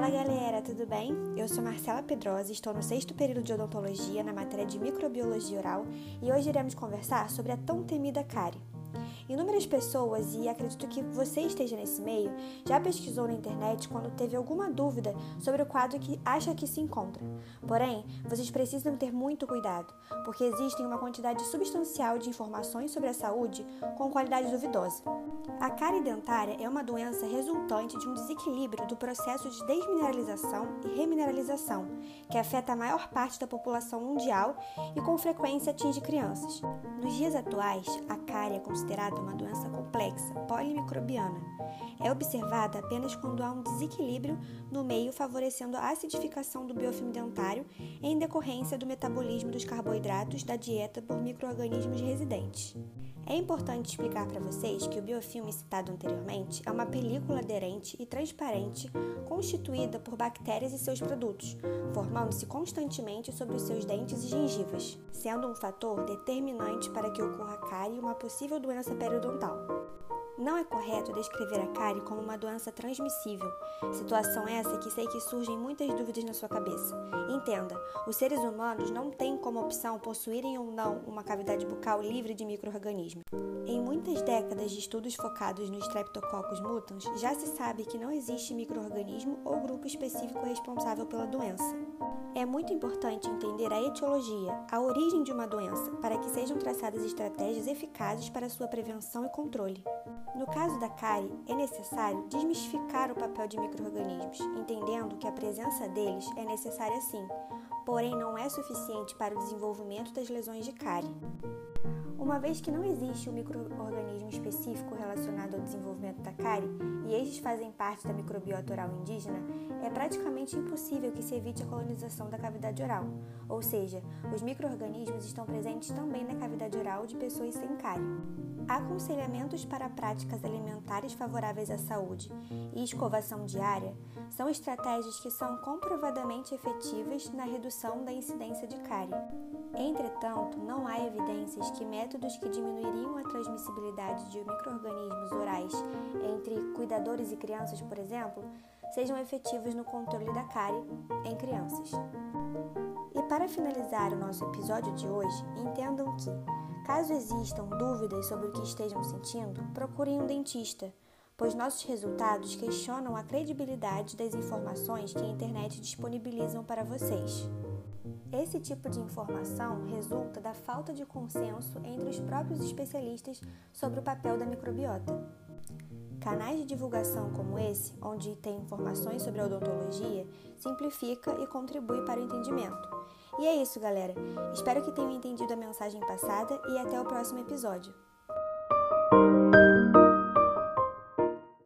Fala galera, tudo bem? Eu sou Marcela Pedrosa, estou no sexto período de odontologia na matéria de microbiologia oral e hoje iremos conversar sobre a tão temida cárie. Inúmeras pessoas, e acredito que você esteja nesse meio, já pesquisou na internet quando teve alguma dúvida sobre o quadro que acha que se encontra. Porém, vocês precisam ter muito cuidado, porque existem uma quantidade substancial de informações sobre a saúde com qualidade duvidosa. A cárie dentária é uma doença resultante de um desequilíbrio do processo de desmineralização e remineralização, que afeta a maior parte da população mundial e com frequência atinge crianças. Nos dias atuais, a cárie é considerada uma doença complexa, polimicrobiana. É observada apenas quando há um desequilíbrio no meio favorecendo a acidificação do biofilme dentário em decorrência do metabolismo dos carboidratos da dieta por microorganismos residentes. É importante explicar para vocês que o biofilme citado anteriormente é uma película aderente e transparente constituída por bactérias e seus produtos, formando-se constantemente sobre os seus dentes e gengivas, sendo um fator determinante para que ocorra cárie e uma possível doença periodontal. Não é correto descrever a cárie como uma doença transmissível, situação essa que sei que surgem muitas dúvidas na sua cabeça. Entenda, os seres humanos não têm como opção possuírem ou não uma cavidade bucal livre de microorganismos. Em muitas décadas de estudos focados no Streptococcus mutans, já se sabe que não existe microorganismo ou grupo específico responsável pela doença. É muito importante entender a etiologia, a origem de uma doença, para que sejam traçadas estratégias eficazes para sua prevenção e controle. No caso da cárie, é necessário desmistificar o papel de microorganismos, entendendo que a presença deles é necessária sim, porém não é suficiente para o desenvolvimento das lesões de cárie. Uma vez que não existe um microorganismo específico relacionado ao desenvolvimento da cárie, e estes fazem parte da microbiota oral indígena, é praticamente impossível que se evite a colonização da cavidade oral, ou seja, os microorganismos estão presentes também na cavidade oral de pessoas sem cárie. Aconselhamentos para práticas alimentares favoráveis à saúde e escovação diária são estratégias que são comprovadamente efetivas na redução da incidência de cárie. Entretanto, não há evidências que métodos que diminuiriam a transmissibilidade de microorganismos orais entre cuidadores e crianças, por exemplo, sejam efetivos no controle da cárie em crianças. E para finalizar o nosso episódio de hoje, entendam que, caso existam dúvidas sobre o que estejam sentindo, procurem um dentista, pois nossos resultados questionam a credibilidade das informações que a internet disponibilizam para vocês. Esse tipo de informação resulta da falta de consenso entre os próprios especialistas sobre o papel da microbiota. Canais de divulgação como esse, onde tem informações sobre a odontologia, simplifica e contribui para o entendimento. E é isso, galera. Espero que tenham entendido a mensagem passada e até o próximo episódio.